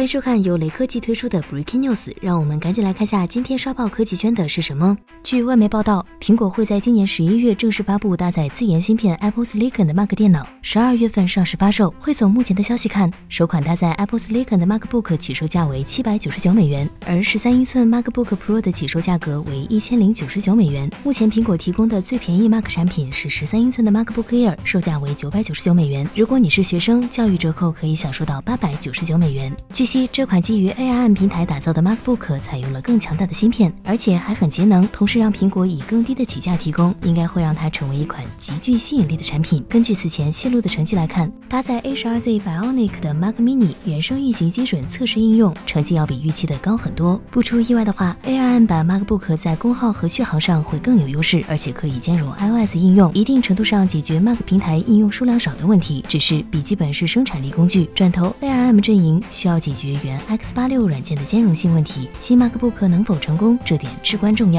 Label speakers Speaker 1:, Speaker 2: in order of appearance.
Speaker 1: 欢迎收看由雷科技推出的 Breaking News，让我们赶紧来看下今天刷爆科技圈的是什么。据外媒报道，苹果会在今年十一月正式发布搭载自研芯片 Apple Silicon 的 Mac 电脑，十二月份上市发售。会从目前的消息看，首款搭载 Apple Silicon 的 MacBook 起售价为七百九十九美元，而十三英寸 MacBook Pro 的起售价格为一千零九十九美元。目前苹果提供的最便宜 Mac 产品是十三英寸的 MacBook Air，售价为九百九十九美元。如果你是学生，教育折扣可以享受到八百九十九美元。据悉，这款基于 ARM 平台打造的 MacBook 采用了更强大的芯片，而且还很节能，同时让苹果以更低的起价提供，应该会让它成为一款极具吸引力的产品。根据此前泄露的成绩来看，搭载 A12Z Bionic 的 Mac Mini 原生运行基准测试应用成绩要比预期的高很多。不出意外的话，ARM 版 MacBook 在功耗和续航上会更有优势，而且可以兼容 iOS 应用，一定程度上解决 Mac 平台应用数量少的问题。只是笔记本是生产力工具，转投 ARM 阵营需要解决绝缘 X 八六软件的兼容性问题，新 MacBook 能否成功，这点至关重要。